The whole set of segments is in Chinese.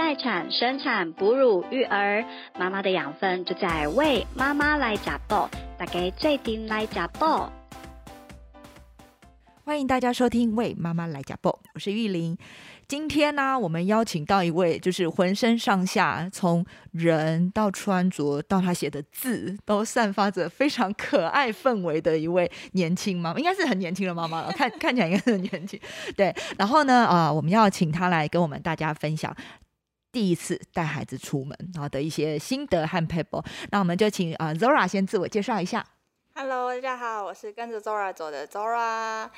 待产、生产、哺乳、育儿，妈妈的养分就在为妈妈来加爆，大家最顶来加爆。欢迎大家收听《为妈妈来加爆》，我是玉玲。今天呢，我们邀请到一位，就是浑身上下从人到穿着到他写的字，都散发着非常可爱氛围的一位年轻妈妈，应该是很年轻的妈妈了，看看起来应该是很年轻。对，然后呢，啊，我们要请他来跟我们大家分享第一次带孩子出门然后的一些心得和 paper。那我们就请啊 Zora 先自我介绍一下。Hello，大家好，我是跟着 Zora 走的 Zora。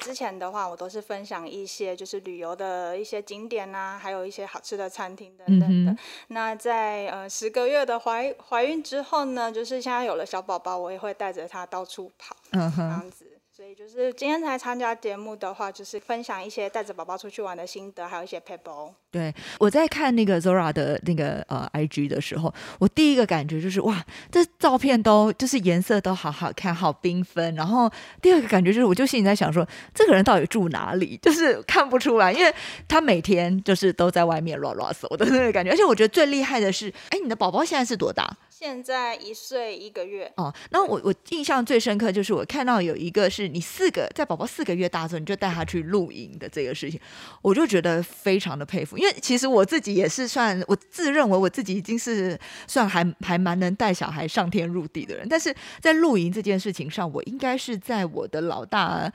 之前的话，我都是分享一些就是旅游的一些景点啊，还有一些好吃的餐厅等等的。嗯那在呃十个月的怀怀孕之后呢，就是现在有了小宝宝，我也会带着他到处跑这样子。所以就是今天才参加节目的话，就是分享一些带着宝宝出去玩的心得，还有一些 paper。对，我在看那个 Zora 的那个呃 IG 的时候，我第一个感觉就是哇，这照片都就是颜色都好好看，好缤纷。然后第二个感觉就是，我就心里在想说，这个人到底住哪里？就是看不出来，因为他每天就是都在外面乱乱走的那个感觉。而且我觉得最厉害的是，哎，你的宝宝现在是多大？现在一岁一个月，哦，那我我印象最深刻就是我看到有一个是你四个在宝宝四个月大的时候你就带他去露营的这个事情，我就觉得非常的佩服，因为其实我自己也是算我自认为我自己已经是算还还蛮能带小孩上天入地的人，但是在露营这件事情上，我应该是在我的老大。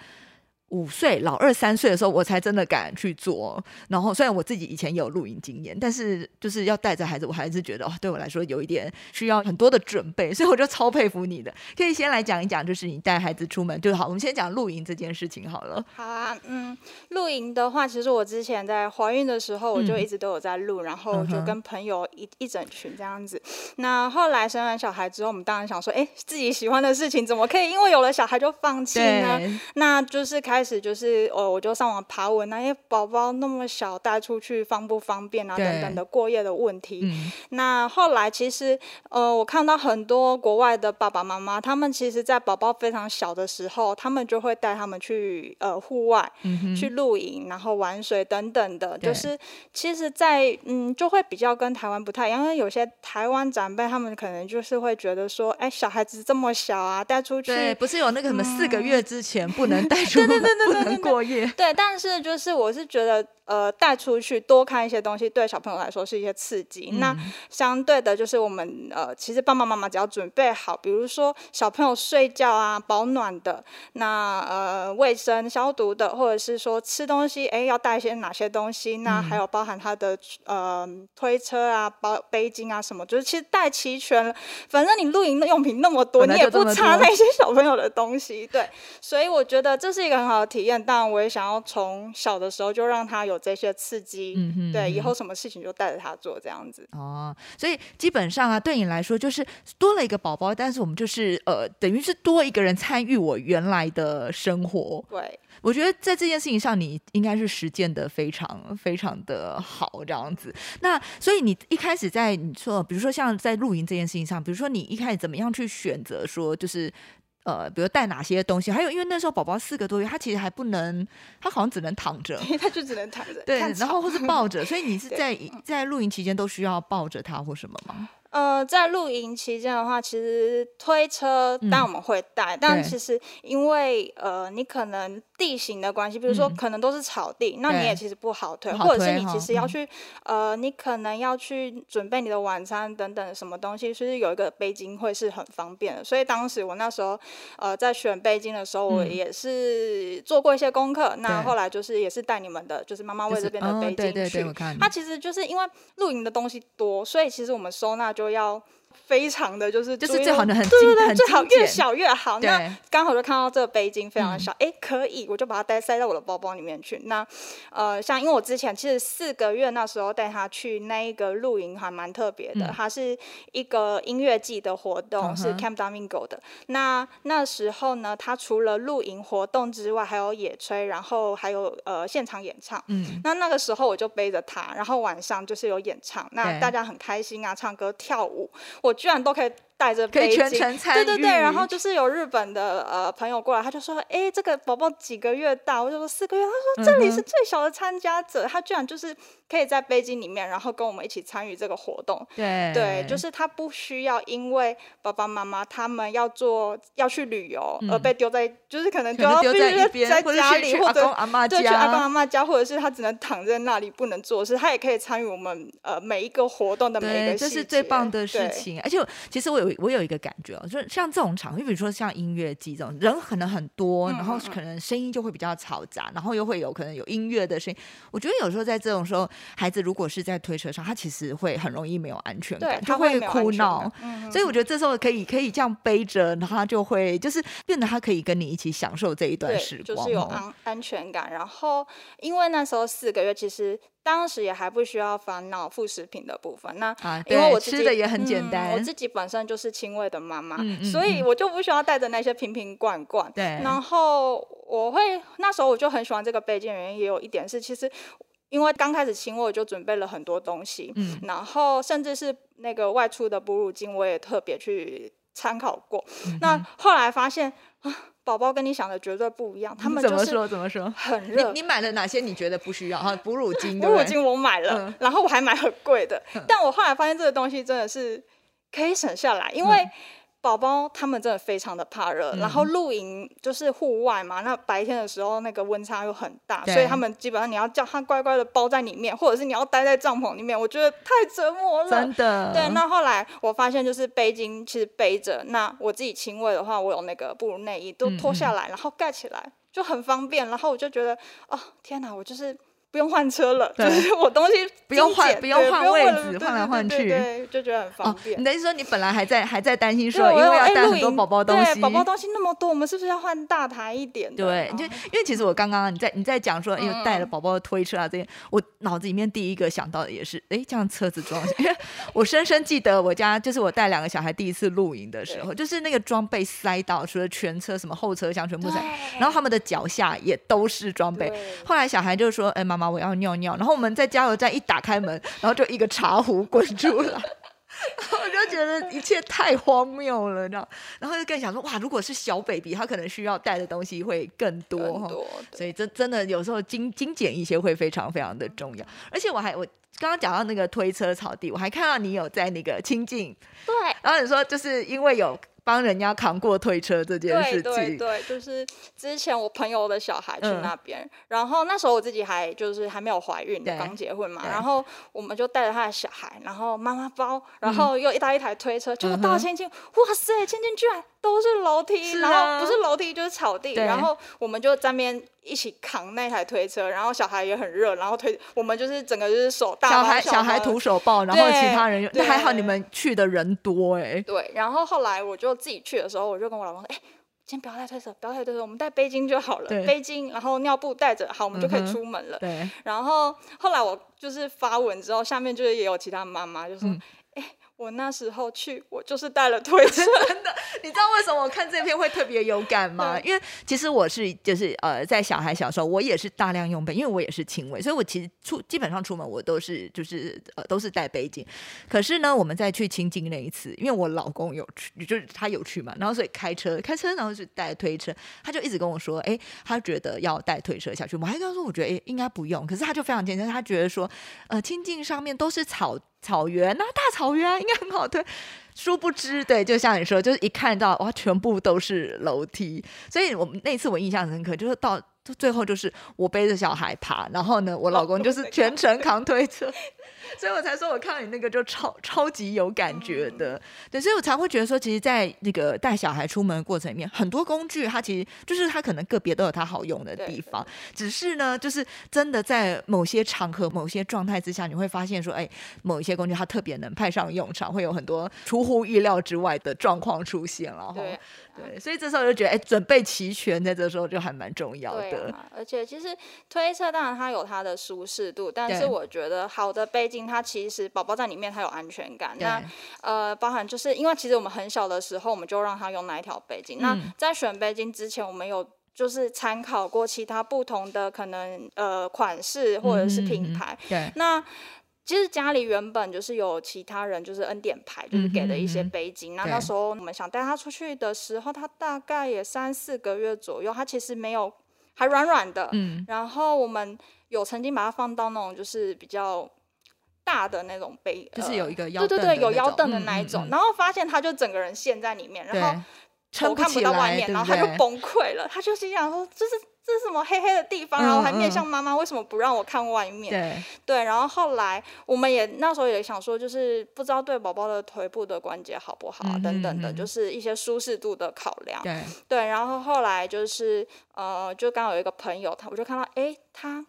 五岁、老二三岁的时候，我才真的敢去做。然后，虽然我自己以前也有露营经验，但是就是要带着孩子，我还是觉得哦，对我来说有一点需要很多的准备，所以我就超佩服你的。可以先来讲一讲，就是你带孩子出门，就好。我们先讲露营这件事情好了。好啊，嗯，露营的话，其实我之前在怀孕的时候，我就嗯一直都有在录，然后就跟朋友一一整群这样子。那后来生完小孩之后，我们当然想说，哎，自己喜欢的事情怎么可以因为有了小孩就放弃呢？那就是开始就是哦，我就上网爬文啊，因为宝宝那么小带出去方不方便啊，等等的过夜的问题。嗯，那后来其实，呃，我看到很多国外的爸爸妈妈，他们其实在宝宝非常小的时候，他们就会带他们去呃户外、嗯，去露营，然后玩水等等的。就是其实在，嗯，就会比较跟台湾不太一样，因为有些台湾长辈他们可能就是会觉得说，哎，小孩子这么小啊，带出去对，不是有那个什么四个月之前不能带出 门，不能过夜。对，但是就是我是觉得，呃，带出去多看一些东西，对小朋友来说是一些刺激。那嗯相对的，就是我们呃，其实爸爸妈妈只要准备好，比如说小朋友睡觉啊，保暖的，那呃卫生消毒的，或者是说吃东西，哎，要带一些哪些东西？那嗯还有包含他的呃推车啊、包背巾啊什么，就是其实带齐全了。反正你露营的用品那么多，你也不差那些小朋友的东西，对。所以我觉得这是一个很好的体验，当然我也想要从小的时候就让他有这些刺激，嗯哼对，以嗯后什么事情就带着他做这样子。哦，所以基本上啊，对你来说就是多了一个宝宝，但是我们就是呃，等于是多一个人参与我原来的生活。对，我觉得在这件事情上，你应该是实践的非常非常的好，这样子。那所以你一开始在你说，比如说像在露营这件事情上，比如说你一开始怎么样去选择说，就是呃，比如带哪些东西，还有因为那时候宝宝四个多月，他其实还不能，他好像只能躺着。他就只能躺着。对，然后或是抱着，所以你是在在露营期间都需要抱着他或什么吗？呃，在露营期间的话，其实推车当然我们会带，但其实因为呃，你可能地形的关系，比如说嗯可能都是草地，那你也其实不好推，不好或者是你其实要嗯去、呃，你可能要去准备你的晚餐等等什么东西，其实有一个背巾会是很方便的。所以当时我那时候呃在选背巾的时候，我嗯也是做过一些功课。那后来就是也是带你们的，就是妈妈为这边的哦背巾去。对对对，我看它其实就是因为露营的东西多，所以其实我们收纳就要非常的就是就是最好的很对对最好越小越好。那，刚好就看到这个背巾非常小，哎、可以，我就把它带塞到我的包包里面去。那呃，像因为我之前其实四个月那时候带他去那一个露营还蛮特别的，嗯它是一个音乐季的活动，是 Camp Domingo 的。那那时候呢，他除了露营活动之外，还有野炊，然后还有呃现场演唱。嗯，那那个时候我就背着他，然后晚上就是有演唱，那大家很开心啊，唱歌跳舞，我居然都可以带着可以全背巾，程参与，对对对，然后就是有日本的呃朋友过来，他就说，哎，这个宝宝几个月大？我就说四个月。他说这里是最小的参加者，他居然就是可以在背巾里面，然后跟我们一起参与这个活动。对对，就是他不需要因为爸爸妈妈他们要做要去旅游而被丢在，就是可能丢就要必须在家里或者阿妈对，去阿公家阿。妈家，或者是他只能躺在那里不能做事，他也可以参与我们呃每一个活动的每一对，个这是最棒的事对情。而且我其实我有我有一个感觉哦，就是像这种场合，比如说像音乐季这种，人可能很多，然后可能声音就会比较嘈杂，然后又会有可能有音乐的声音。我觉得有时候在这种时候，孩子如果是在推车上，他其实会很容易没有安全感，，他就会哭闹。。嗯所以我觉得这时候可以可以这样背着，然后他就会就是变得他可以跟你一起享受这一段对，时光，就是有哦安安全感。然后，因为那时候四个月，其实当时也还不需要烦恼副食品的部分。那啊，因为我吃的也很简嗯单，我自己本身就是亲喂的妈妈，嗯嗯所以嗯我就不需要带着那些瓶瓶罐罐。对，然后我会那时候我就很喜欢这个背景，原因也有一点是，其实因为刚开始亲喂，我就准备了很多东西，嗯然后甚至是那个外出的哺乳巾，我也特别去参考过。嗯那后来发现啊，宝宝跟你想的绝对不一样，他们怎么就是说怎么说？你很热。你买了哪些？你觉得不需要？哈，哺乳巾，哺乳巾我买了，嗯然后我还买很贵的，但我后来发现这个东西真的是可以省下来，因为嗯宝宝他们真的非常的怕热，然后露营就是户外嘛，那白天的时候那个温差又很大，所以他们基本上你要叫他乖乖的包在里面，或者是你要待在帐篷里面，我觉得太折磨了。真的，对，那后来我发现就是背巾其实背着，那我自己亲喂的话，我有那个哺乳内衣都嗯脱下来，然后盖起来就很方便，然后我就觉得哦天哪，我就是。不用换车了，就对是我东西不用换不用换位置换来换去对就觉得很方哦，便。你的意思说你本来还在还在担心说，因为要带很多宝宝东西，对宝宝东西那么多，我们是不是要换大台一点？对，就哦因为其实我刚刚你在你在讲说，因为带了嗯宝宝的推车啊这些，我脑子里面第一个想到的也是，哎，这样车子装，因为我深深记得我家就是我带两个小孩第一次露营的时候，就是那个装备塞到，除了全车什么后车厢全部塞，然后他们的脚下也都是装备。后来小孩就说：“哎、妈妈，我要尿尿。”然后我们在加油站一打开门，然后就一个茶壶滚出来。然后我就觉得一切太荒谬了，你知道？然后就更想说，哇，如果是小 baby，他可能需要带的东西会更多哈。更多，所以这真的有时候精精简一些会非常非常的重要。而且我还我刚刚讲到那个推车草地，我还看到你有在那个亲近，对。然后你说就是因为有帮人家扛过推车这件事对情，对对，就是之前我朋友的小孩去嗯那边，然后那时候我自己还就是还没有怀孕，刚结婚嘛，然后我们就带着他的小孩，然后妈妈包，然后又一大一台推车，结果嗯哼到千金，哇塞，千金居然都是楼梯，然是啊。后不是楼梯就是草地，然后我们就在那边一起扛那台推车，然后小孩也很热，然后推我们就是整个就是手大小孩小孩徒手抱，然后其他人，那还好你对们去的人多哎、对，然后后来我就自己去的时候，我就跟我老公说：“哎、先不要带推车，不要带推车，我们带背巾就好了。背巾，然后尿布带着，好，我们就可以出门了。对，然后后来我就是发文之后，下面就是也有其他妈妈就说：“哎、嗯我那时候去，我就是带了推车 的。你知道为什么我看这篇会特别有感吗？因为其实我是就是呃，在小孩小时候，我也是大量用背，因为我也是轻微，所以我其实出基本上出门我都是就是呃都是带背巾。可是呢，我们在去清境那一次，因为我老公有去，就是他有去嘛，然后所以开车开车，然后是带推车，他就一直跟我说，哎，他觉得要带推车下去。我还跟他说，我觉得哎应该不用，可是他就非常坚持，他觉得说，呃，清境上面都是草草原那，大草原啊，应该很好推。殊不知，对，就像你说，就是一看到哇，全部都是楼梯，所以我们那次我印象深刻，就是到最后就是我背着小孩爬，然后呢，我老公就是全程扛推车，所以我才说我看到你那个就超超级有感觉的，对，所以我才会觉得说，其实，在那个带小孩出门的过程里面，很多工具它其实就是它可能个别都有它好用的地方，只是呢，就是真的在某些场合、某些状态之下，你会发现说，哎，某一些工具它特别能派上用场，会有很多出乎意料之外的状况出现了。哈对对，所以这时候就觉得，哎，准备齐全，在这时候就还蛮重要的。啊，而且其实推车当然它有它的舒适度，但是我觉得好的背巾它其实宝宝在里面它有安全感。那呃，包含就是因为其实我们很小的时候我们就让他用那一条背巾。那嗯在选背巾之前，我们有就是参考过其他不同的可能呃款式或者是嗯嗯嗯品牌。对，那其实家里原本就是有其他人，就是恩典牌，就是给的一些背巾。那对那时候我们想带他出去的时候，他大概也三四个月左右，他其实没有还软软的。嗯，然后我们有曾经把它放到那种就是比较大的那种杯，就是呃有一个腰对对对，有凳的那种腰凳的那一种。嗯然后发现他就整个人陷在里面，然后对，撑头看不，到外面，然后他就崩溃了。他就心想说：“这是这是什么黑黑的地方？”然后还面嗯向妈妈，为什么不让我看外面？对，对，然后后来我们也那时候也想说，就是不知道对宝宝的腿部的关节好不好啊，嗯等等的，就是一些舒适度的考量。对，对，然后后来就是呃，就刚好有一个朋友，他我就看到，哎，他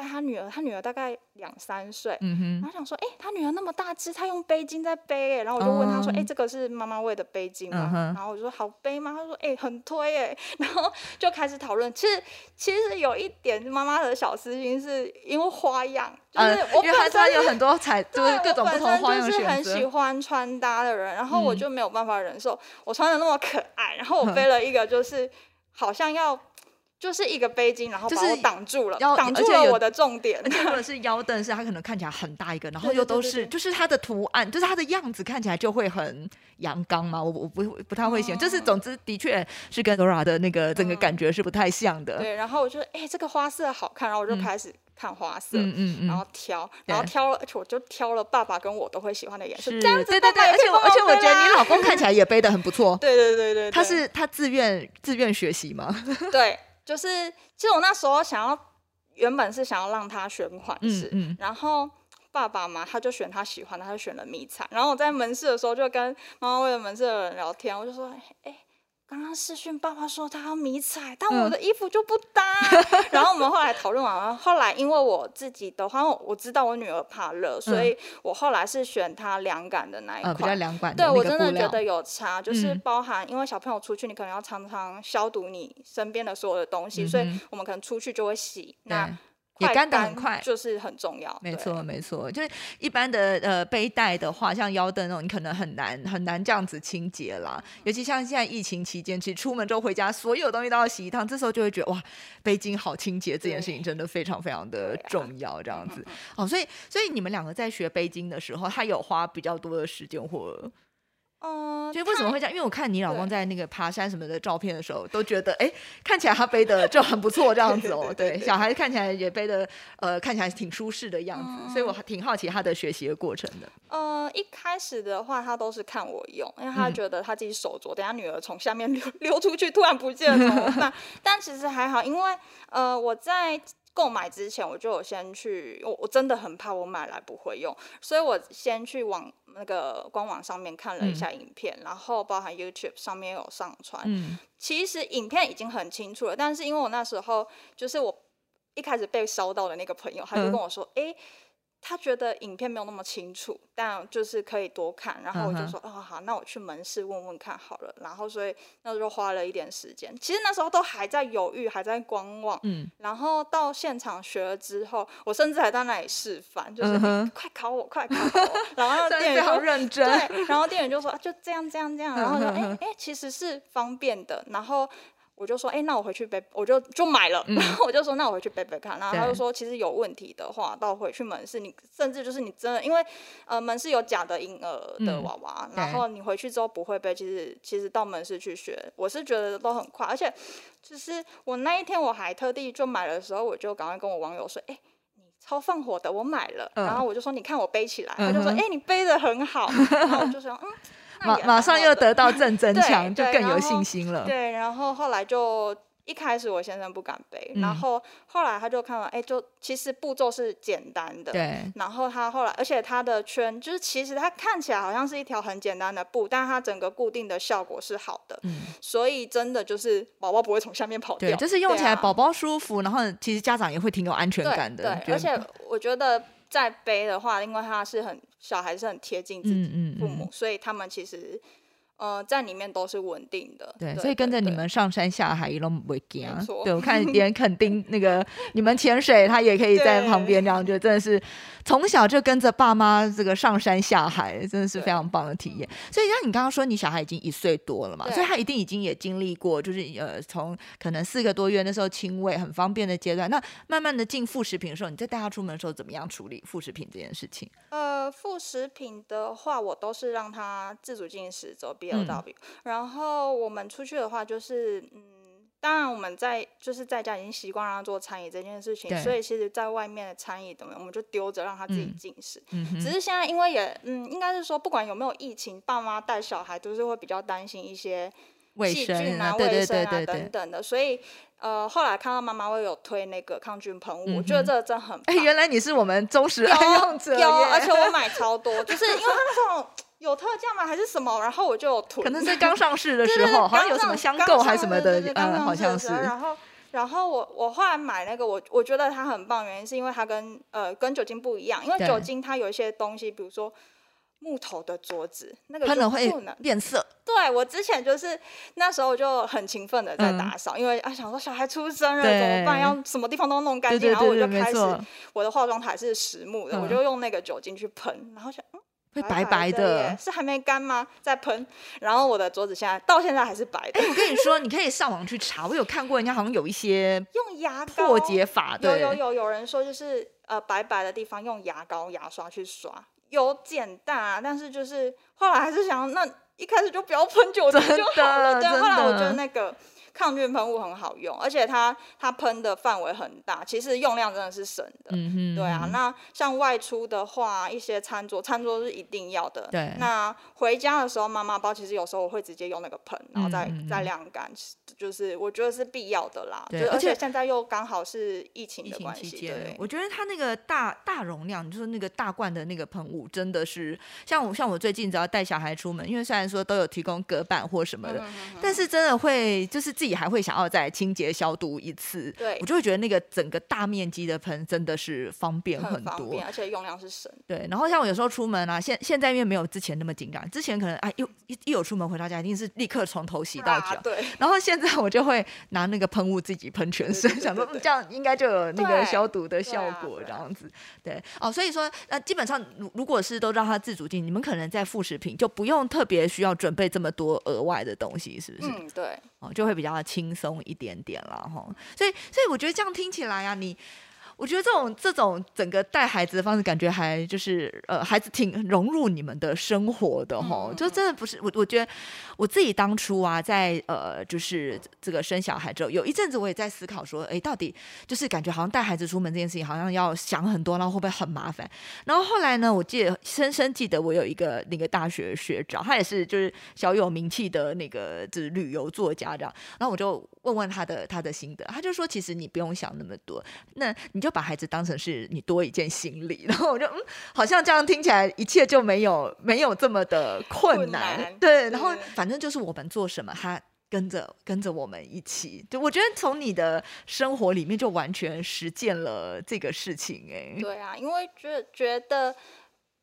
带他女儿，他女儿大概两三岁。然后想说，哎、他女儿那么大只，他用背巾在背，哎，然后我就问他说，哎、哦这个是妈妈喂的背巾吗？嗯然后我就说好背吗？他说，哎、很推，哎，然后就开始讨论。其实其实有一点妈妈的小私心，是因为花样，就是呃，我本身是有很多彩，就是对各种不同就是很。喜欢穿搭的人，然后我嗯就没有办法忍受我穿的那么可爱，然后我 背了一个就是好像要就是一个背巾，然后就是把我挡住了，要挡住了我的重点而。且或者是腰凳，是它可能看起来很大一个，然后又都是，就是它的图案，就是它的样子看起来就会很阳刚嘛。我我不不太会形容，就是总之的确是跟 Dora 的那个整个感觉是不太像的。对，然后我就哎、这个花色好看，然后我就开始看花色。嗯嗯嗯，然后挑，然后挑了，而且我就挑了爸爸跟我都会喜欢的颜色，是这样子对对对，而且我而且我觉得你老公看起来也背的很不错。对对对对，他是他自愿自愿学习吗？对，就是其实我那时候想要，原本是想要让他选款式，嗯然后爸爸嘛，他就选他喜欢的，他就选了迷彩。然后我在门市的时候就跟妈妈为了门市的人聊天，我就说，哎、刚刚视讯爸爸说他要迷彩，但我嗯的衣服就不搭。然后我们后来讨论完了，后来因为我自己的话，我知道我女儿怕热，所以我后来是选她凉感的那一呃，比较款。凉感的对我。真的觉得有差，就是嗯包含因为小朋友出去，你可能要常常消毒你身边的所有的东西，所以我们可能出去就会洗。那对也干得很快就是很重要。没错，没错，就是一般的呃背带的话，像腰凳那种，你可能很难很难这样子清洁啦。尤其像现在疫情期间，其实出门之后回家，所有东西都要洗一趟，这时候就会觉得哇，背巾好清洁这件事情真的非常非常的重要，这样子。哦，所以所以你们两个在学背巾的时候，他有花比较多的时间或嗯，就为什么会这样？因为我看你老公在那个爬山什么的照片的时候，都觉得哎，看起来他背的就很不错这样子哦。对，小孩看起来也背的呃，看起来挺舒适的样子，所以我还挺好奇他的学习的过程的。呃，一开始的话，他都是看我用，因为他嗯觉得他自己手镯，等下女儿从下面溜溜出去，突然不见了怎么办？但其实还好，因为呃，我在购买之前，我就有先去，我我真的很怕我买来不会用，所以我先去网那个官网上面看了一下影片，然后包含 YouTube 上面有上传。嗯其实影片已经很清楚了，但是因为我那时候就是我一开始被烧到的那个朋友，他就嗯跟我说，诶，他觉得影片没有那么清楚，但就是可以多看。然后我就说，哦，好，那我去门市问问看好了。然后所以那就花了一点时间。其实那时候都还在犹豫，还在观望。嗯，然后到现场学了之后，我甚至还在那里示范，就是、快考我，快考我。然后 店员就认真。对，然后店员就说、啊、就这样这样这样，然后哎哎、其实是方便的，然后。我就说，哎、那我回去背，我就就买了。然 后我就说，那我回去背背看。然后他就说，其实有问题的话，到回去门市，你甚至就是你真的，因为呃门市有假的婴儿的嗯娃娃，对然后你回去之后不会背，其实其实到门市去学，我是觉得都很快，而且就是我那一天我还特地就买的时候，我就赶快跟我网友说，哎、你超放火的，我买了。嗯然后我就说，你看我背起来，他就说，哎、你背的很好。然后我就想，嗯，那马马上又得到正增强，就更有信心了。对，然后后来就一开始我先生不敢背，嗯然后后来他就看了，哎，就其实步骤是简单的。对，然后他后来，而且他的圈就是其实它看起来好像是一条很简单的布，但它整个固定的效果是好的，嗯，所以真的就是宝宝不会从下面跑掉。对，就是用起来宝宝舒服，然后其实家长也会挺有安全感的。对，而且我觉得在背的话，因为它是很小孩是很贴近自己嗯嗯父母，嗯，所以他们其实呃，在里面都是稳定的。对，所以跟着你们上山下海一路不会惊没。错对我看 别人肯定那个你们潜水，他也可以在旁边，这样就真的是从小就跟着爸妈这个上山下海，真的是非常棒的体验。所以像你刚刚说，你小孩已经一岁多了嘛，所以他一定已经也经历过，就是呃从可能四个多月那时候亲喂很方便的阶段，那慢慢的进副食品的时候，你在带他出门的时候，怎么样处理副食品这件事情？呃，副食品的话，我都是让他自主进食走 L W，、然后我们出去的话，就是嗯，当然我们在就是在家已经习惯让他做餐饮这件事情，所以其实在外面的餐饮怎么样，我们就丢着让他自己嗯进食。只是现在因为也嗯，应该是说不管有没有疫情，爸妈带小孩都是会比较担心一些细菌啊、卫生啊对对对。等等的，所以呃，后来看到妈妈会有推那个抗菌喷雾，我觉得这个真的很哎，棒。原来你是我们忠实爱用者有，耶而且我买超多，就是因为它那种有特价吗？还是什么？然后我就有囤，可能是刚上市的时候，好像刚有什么上刚香购还是什么的嗯，上好像是。然后，然后我我后来买那个，我我觉得它很棒，原因是因为它跟呃跟酒精不一样，因为酒精它有一些东西，比如说木头的桌子，那个就喷了会。变色，对我之前就是那时候就很勤奋的在嗯打扫，因为啊想说小孩出生了怎么办，要什么地方都弄干净，然后我就开始，我的化妆台是实木的，嗯我就用那个酒精去喷，然后想。嗯会白白白的。的是还没干吗？在喷，然后我的桌子现在到现在还是白的哎，，我跟你说，你可以上网去查，我有看过人家好像有一些 用牙膏破解法，的，有有有有人说就是呃白白的地方用牙膏牙刷去刷，有简单啊，但是就是后来还是想那一开始就不要喷酒精就好了。的对，后来我觉得那个抗菌喷雾很好用，而且它它喷的范围很大，其实用量真的是省的。嗯哼，对啊，嗯那像外出的话，一些餐桌，餐桌是一定要的。对那回家的时候，妈妈包其实有时候我会直接用那个喷，然后再、再晾干，就是我觉得是必要的啦。对而且现在又刚好是疫情的关系，期间对，。我觉得它那个大大容量，就是那个大罐的那个喷雾，真的是像我像我最近只要带小孩出门，因为虽然说都有提供隔板或什么的，嗯但是真的会就是自己还会想要再清洁消毒一次，对我就会觉得那个整个大面积的喷真的是方便多。很方便，而且用量是省。对，然后像我有时候出门啊，现现在因为没有之前那么紧张，之前可能哎，又一一有出门回到家，一定是立刻从头洗到脚。啊对，然后现在我就会拿那个喷雾自己喷全身，想说这样应该就有那个消毒的效果，这样子。对哦，所以说那基本上如如果是都让他自主进，你们可能在副食品就不用特别需要准备这么多额外的东西，是不是？嗯，对，哦，就会比较轻松一点点了，哈。所以，所以我觉得这样听起来啊，你。我觉得这种这种整个带孩子的方式，感觉还就是呃，孩子挺融入你们的生活的哈，嗯就真的不是我，我觉得我自己当初啊，在呃，就是这个生小孩之后，有一阵子我也在思考说，哎，到底就是感觉好像带孩子出门这件事情，好像要想很多，然后会不会很麻烦？然后后来呢，我记得深深记得我有一个那个大学学长，他也是就是小有名气的那个就是旅游作家这样，然后我就问问他的他的心得，他就说其实你不用想那么多，那你就把孩子当成是你多一件行李，然后我就嗯，好像这样听起来一切就没有没有这么的困困难，对，然后反正就是我们做什么他。跟着跟着我们一起，就我觉得从你的生活里面就完全实践了这个事情、哎，对啊，因为觉觉得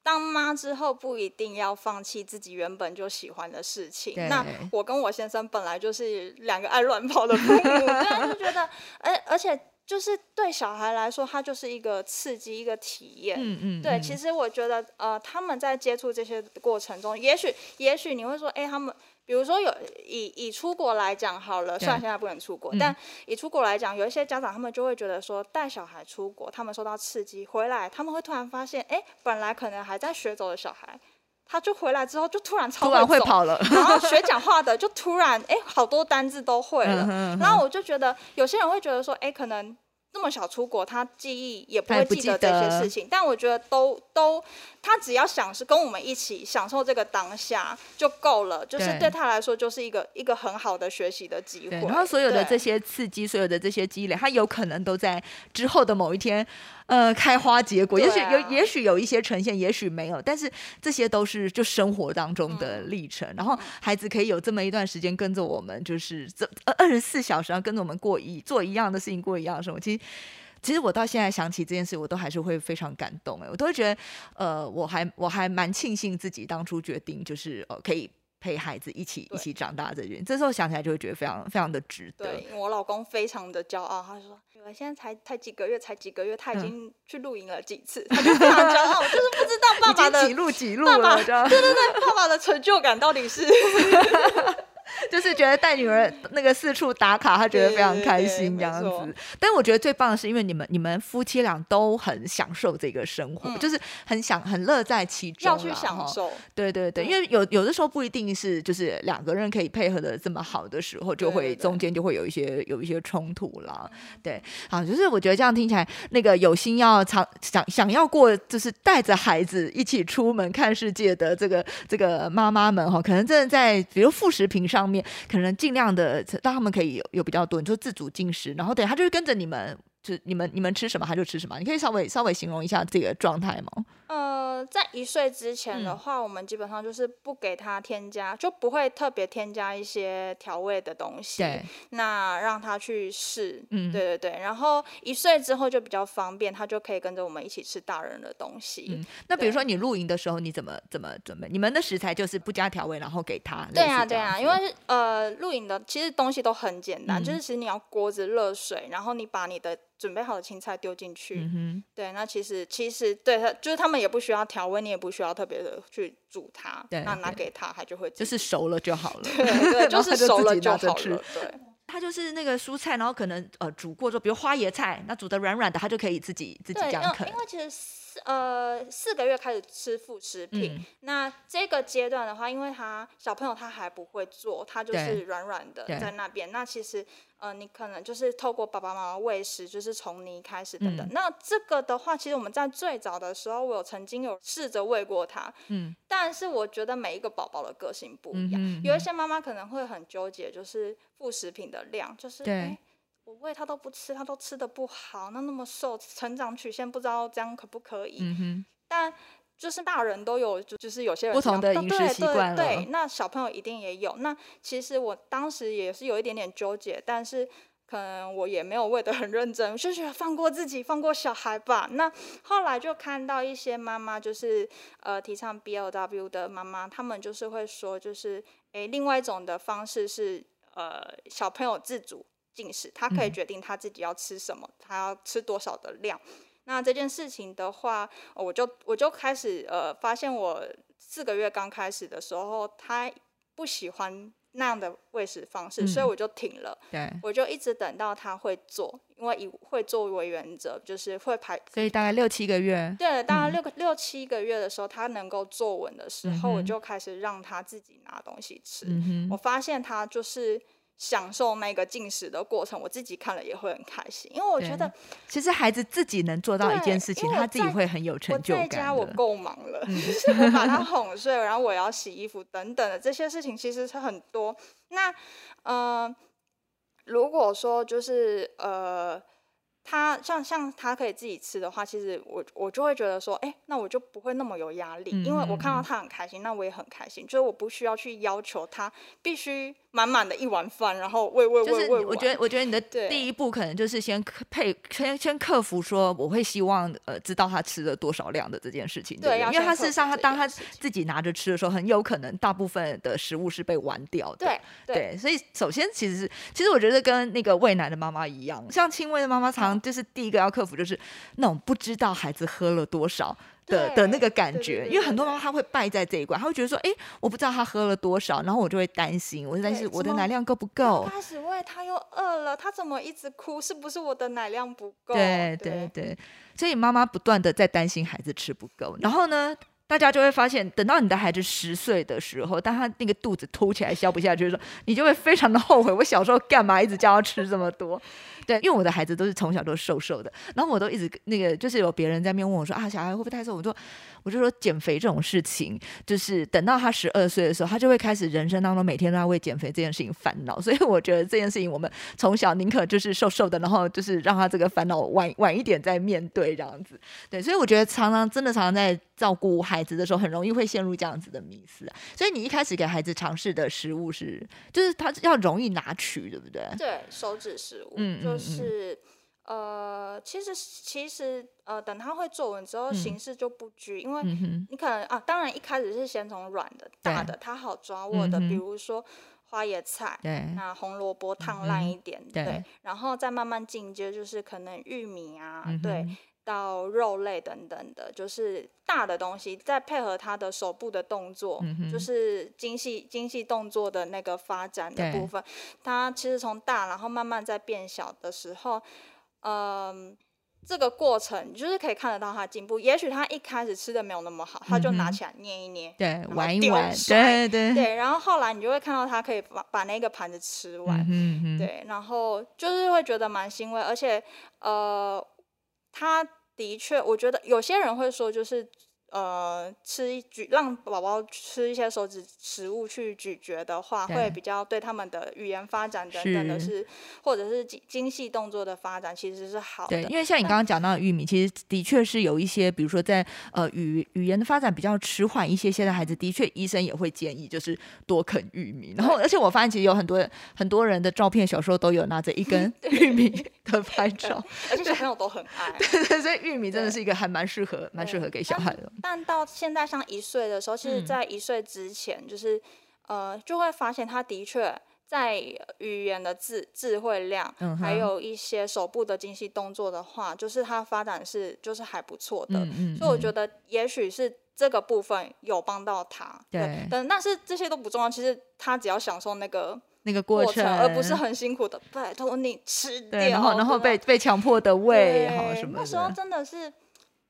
当妈之后不一定要放弃自己原本就喜欢的事情。那我跟我先生本来就是两个爱乱跑的父母，对，就觉得，而而且就是对小孩来说，它就是一个刺激，一个体验。嗯嗯，对，嗯。其实我觉得，呃，他们在接触这些过程中，也许，也许你会说，哎，他们，比如说有以以出国来讲好了，虽然对。现在不能出国，嗯。但以出国来讲，有一些家长他们就会觉得说，带小孩出国，他们受到刺激，回来他们会突然发现，哎，本来可能还在学走的小孩，他就回来之后就突然超突然会跑了，然后学讲话的就突然哎，好多单字都会了。然后我就觉得有些人会觉得说，哎，可能这么小出国，他记忆也不会记得这些事情。但我觉得都都，他只要想是跟我们一起享受这个当下就够了，就是对对他来说就是一个一个很好的学习的机，会。然后所有的这些刺激，所有的这些积累，他有可能都在之后的某一天，呃，开花结果。也许有，也许有一些呈现，也许没有，但是这些都是就生活当中的嗯历程。然后孩子可以有这么一段时间跟着我们，就是这呃二十四小时要跟着我们过一做一样的事情，过一样的生活。其实。其实我到现在想起这件事，我都还是会非常感动哎，我都会觉得，呃，我还我还蛮庆幸自己当初决定，就是呃，可以陪孩子一起一起长大这件，这时候想起来就会觉得非常非常的值得。对，我老公非常的骄傲，他说：“女儿现在才才几个月，才几个月，他已嗯经去露营了几次，他就非常骄傲，就是不知道爸爸的几路几路爸爸对对对，爸爸的成就感到底是 就是觉得带女儿那个四处打卡，她觉得非常开心这对对对样子。但我觉得最棒的是，因为你们你们夫妻俩都很享受这个生活，嗯。就是很享很乐在其中啦，要去享哈。受。对对对，对因为有有的时候不一定是就是两个人可以配合的这么好的时候，就会中间就会有一些有一些冲突啦。对，好，就是我觉得这样听起来，那个有心要长想想要过，就是带着孩子一起出门看世界的这个这个妈妈们哈，可能真的在比如副食品上面，可能尽量的让他们可以有有比较多，你说自主进食，然后等他就是跟着你们。就你们你们吃什么他就吃什么，你可以稍微稍微形容一下这个状态吗？呃，在一岁之前嗯的话，我们基本上就是不给他添加，就不会特别添加一些调味的东西。对，那让他去试，嗯对对对。然后一岁之后就比较方便，他就可以跟着我们一起吃大人的东西。嗯，那比如说你露营的时候，你怎么怎么准备？你们的食材就是不加调味，然后给他。对啊，对啊，因为呃，露营的其实东西都很简单，就嗯是其实你要锅子、热水，然后你把你的准备好的青菜丢进去。嗯，对，那其实其实对他就是他们也不需要调味，你也不需要特别的去煮它，对那拿给他，他就会就是熟了就好了。对对，就是熟了就好了。对，它就是那个蔬菜，然后可能呃煮过之后，比如花椰菜，那煮的软软的，它就可以自己自己对，这样啃因为其实四呃四个月开始吃副食品，嗯那这个阶段的话，因为他小朋友他还不会做，他就是软软的在那边。那其实呃，你可能就是透过爸爸妈妈喂食，就是从泥开始等等。嗯那这个的话，其实我们在最早的时候，我有曾经有试着喂过他，嗯，但是我觉得每一个宝宝的个性不一样，嗯有一些妈妈可能会很纠结，就是副食品的量，就是我喂他都不吃，他都吃的不好，那那么瘦，成长曲线不知道这样可不可以？嗯哼，但就是大人都有，就就是有些人不同的饮食习对对惯了对，那小朋友一定也有。那其实我当时也是有一点点纠结，但是可能我也没有喂的很认真，就觉得放过自己，放过小孩吧。那后来就看到一些妈妈，就是呃提倡 BLW 的妈妈，他们就是会说，就是诶，另外一种的方式是呃小朋友自主进食，他可以嗯决定他自己要吃什么，他要吃多少的量。那这件事情的话，呃我就我就开始呃发现我四个月刚开始的时候，他不喜欢那样的喂食方式，所以嗯我就停了。对，我就一直等到他会做，因为以会做为原则，就是会排。所以大概六七个月。对，大概六个、六七个月的时候，他能够坐稳的时候，嗯我就开始让他自己拿东西吃。嗯，我发现他就是享受那个进食的过程，我自己看了也会很开心，因为我觉得其实孩子自己能做到一件事情，他自己在会很有成就感。我在家。我够忙了，就是我把他哄睡，然后我要洗衣服等等的这些事情，其实是很多。那呃，如果说就是呃。他像像他可以自己吃的话，其实我我就会觉得说，哎、那我就不会那么有压力，因为我看嗯嗯嗯到他很开心，那我也很开心，就是我不需要去要求他必须满满的一碗饭，然后喂喂就是喂我觉得，我觉得你的第一步可能就是先克配先先克服说，我会希望呃知道他吃了多少量的这件事情，对对，对因为他事实上他当他自己拿着吃的时候，很有可能大部分的食物是被玩掉的。对所以首先其实是，其实我觉得跟那个喂奶的妈妈一样，像亲喂的妈妈，常常就是第一个要克服就是那种不知道孩子喝了多少。的的那个感觉，因为很多对妈妈她会败在这一关，她会觉得说，哎，我不知道他喝了多少，然后我就会担心，我就担心我的奶量够不够。开始喂他又饿了，他怎么一直哭？是不是我的奶量不够？对对对，所以妈妈不断的在担心孩子吃不够，然后呢，大家就会发现，等到你的孩子十岁的时候，当他那个肚子凸起来消不下去的时候，你就会非常的后悔，我小时候干嘛一直叫他吃这么多？对，因为我的孩子都是从小都瘦瘦的，然后我都一直那个，就是有别人在面问我说啊，小孩会不会太瘦？我说，我就说减肥这种事情，就是等到他十二岁的时候，他就会开始人生当中每天都要为减肥这件事情烦恼。所以我觉得这件事情，我们从小宁可就是瘦瘦的，然后就是让他这个烦恼晚晚一点再面对这样子。对，所以我觉得常常真的常常在照顾孩子的时候，很容易会陷入这样子的迷思啊。所以你一开始给孩子尝试的食物是，就是他要容易拿取，对不对？对手指食物，嗯嗯嗯就是呃，其实其实呃，等他会做完之后，嗯。形式就不拘，因为你可能啊，当然一开始是先从软的、大的，它好抓握的，嗯比如说花椰菜。对，那红萝卜烫烂嗯一点，对。对，然后再慢慢进阶，就是可能玉米啊，嗯对，哼，到肉类等等的，就是大的东西，再配合他的手部的动作，嗯就是精细精细动作的那个发展的部分。它其实从大，然后慢慢在变小的时候，嗯、这个过程就是可以看得到他进步。也许他一开始吃的没有那么好，他就拿起来捏一捏。对，玩一玩，对对，对，然后后来你就会看到他可以把把那个盘子吃完，嗯哼嗯哼，对，然后就是会觉得蛮欣慰，而且呃，他的确，我觉得有些人会说，就是呃，吃一咀让宝宝吃一些手指食物去咀嚼的话，会比较对他们的语言发展等等的是是，或者是精精细动作的发展，其实是好对，的。因为像你刚刚讲到的玉米，其实的确是有一些，比如说在呃语语言的发展比较迟缓一些些的孩子，的确医生也会建议就是多啃玉米。然后，而且我发现其实有很多很多人的照片，小时候都有拿着一根 玉米的拍照，而且小朋友都很爱。对对，所以玉米真的是一个还蛮适合蛮适合给小孩的。但到现在像一岁的时候，其实，嗯在一岁之前，就是呃，就会发现他的确在语言的智智慧量，嗯还有一些手部的精细动作的话，就是他发展是就是还不错的。嗯嗯，所以我嗯觉得也许是这个部分有帮到他。对但但是这些都不重要，其实他只要享受那个那个过过程，而不是很辛苦的。拜托你吃掉，对，然后然后被被强迫的喂哈对什么那时候，真的是，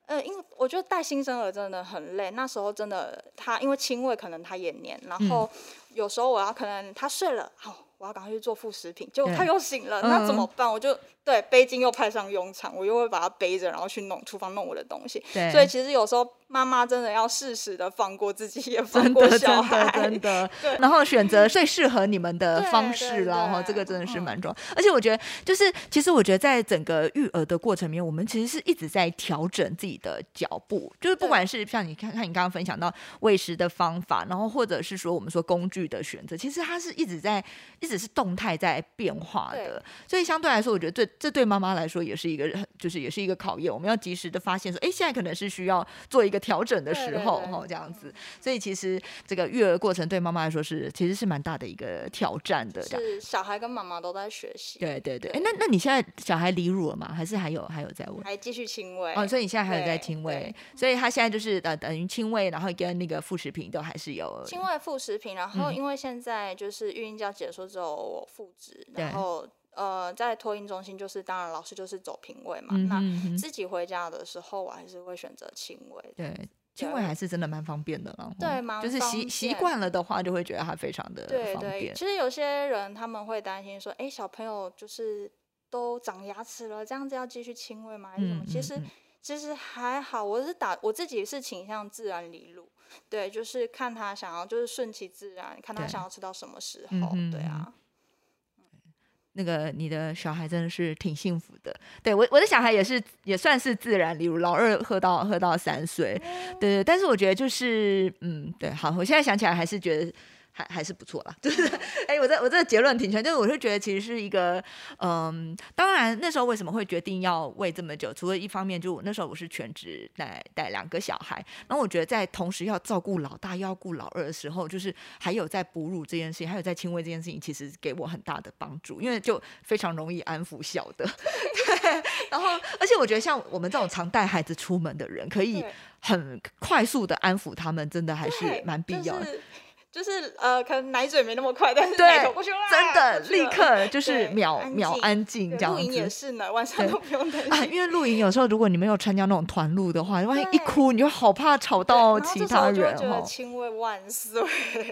呃，因为我觉得带新生儿真的很累。那时候真的，他因为亲喂，可能他也黏，然嗯后有时候我要可能他睡了，好，我要赶快去做副食品，结果他又醒了，嗯。那怎么办？我就对背巾又派上用场，我又会把他背着，然后去弄厨房弄我的东西。对，所以其实有时候妈妈真的要适时的放过自己，也放真过小孩。的真的。对，然后选择最适合你们的方式啦，哈，对。这个真的是嗯蛮重要。而且我觉得，就是其实我觉得在整个育儿的过程里面，我们其实是一直在调整自己的脚步，就是不管是像你看看你刚刚分享到喂食的方法，然后或者是说我们说工具的选择，其实它是一直在一直是动态在变化的。所以相对来说，我觉得对这对妈妈来说也是一个很就是也是一个考验，我们要及时的发现说，哎，现在可能是需要做一个调整的时候，对对对哈，这样子。所以其实这个育儿过程对妈妈来说是其实是蛮大的一个挑战的。这样是小孩跟妈妈都在学习，对对对，哎，那那你现在小孩离乳了吗？还是还有还有在喂？还继续亲喂。哦，所以你现在还有在亲喂，所以他现在就是呃等于亲喂，然后跟那个副食品都还是有。亲喂副食品，然后嗯因为现在就是育婴假结束之后我复职，然后呃在托婴中心就是当然老师就是走平位嘛，那嗯哼嗯哼自己回家的时候我还是会选择亲喂。对，亲喂对还是真的蛮方便的了。对就是习习惯了的话，就会觉得它非常的对对，方便。其实有些人他们会担心说，哎，小朋友就是都长牙齿了，这样子要继续亲喂吗？还是什么？嗯其实其实还好，我是打我自己是倾向自然离乳，对，就是看他想要，就是顺其自然，看他想要吃到什么时嗯候，对啊。那个你的小孩真的是挺幸福的，对我我的小孩也是也算是自然，例如老二喝到喝到三岁，对对，但是我觉得就是嗯，对，好，我现在想起来还是觉得。还还是不错啦，就是哎、我这我这个结论挺全，就是我是觉得其实是一个，嗯，当然那时候为什么会决定要喂这么久，除了一方面，就我那时候我是全职带带两个小孩，然后我觉得在同时要照顾老大又要顾老二的时候，就是还有在哺乳这件事情，还有在亲喂这件事情，其实给我很大的帮助，因为就非常容易安抚小的，对，然后而且我觉得像我们这种常带孩子出门的人，可以很快速的安抚他们，真的还是蛮必要的。就是呃，可能奶嘴没那么快，但是对奶头过去，真的立刻就是秒秒安静这样子露营也。是呢，晚上都不用担啊，心。因为露营有时候如果你没有参加那种团露的话，万一一哭，你就好怕吵到其他人哦。亲喂万岁。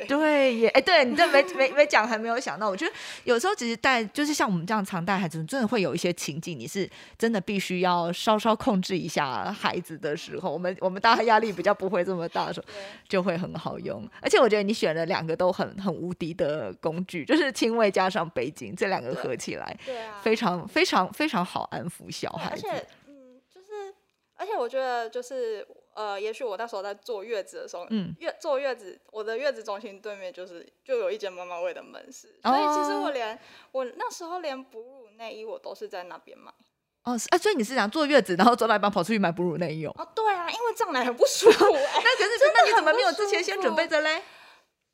对也，哎，对你这没没没讲，还没有想到。我觉得有时候其实带，就是像我们这样常带孩子，真的会有一些情境，你是真的必须要稍稍控制一下孩子的时候，我们我们大家压力比较不会这么大的时候，就会很好用。而且我觉得你选了两个都很很无敌的工具，就是亲喂加上背景，这两个合起来，对啊，非常非常非常好安抚小孩子。而且，嗯，就是，而且我觉得就是，呃，也许我那时候在坐月子的时候，嗯，月坐月子，我的月子中心对面就是就有一间妈妈味的门市，所以其实哦我连我那时候连哺乳内衣我都是在那边买。哦，是啊，所以你是想坐月子，然后走到一半跑出去买哺乳内衣哦？哦，对啊，因为胀奶很不舒服、哎，那可是真的那你怎么很没有之前先准备着嘞？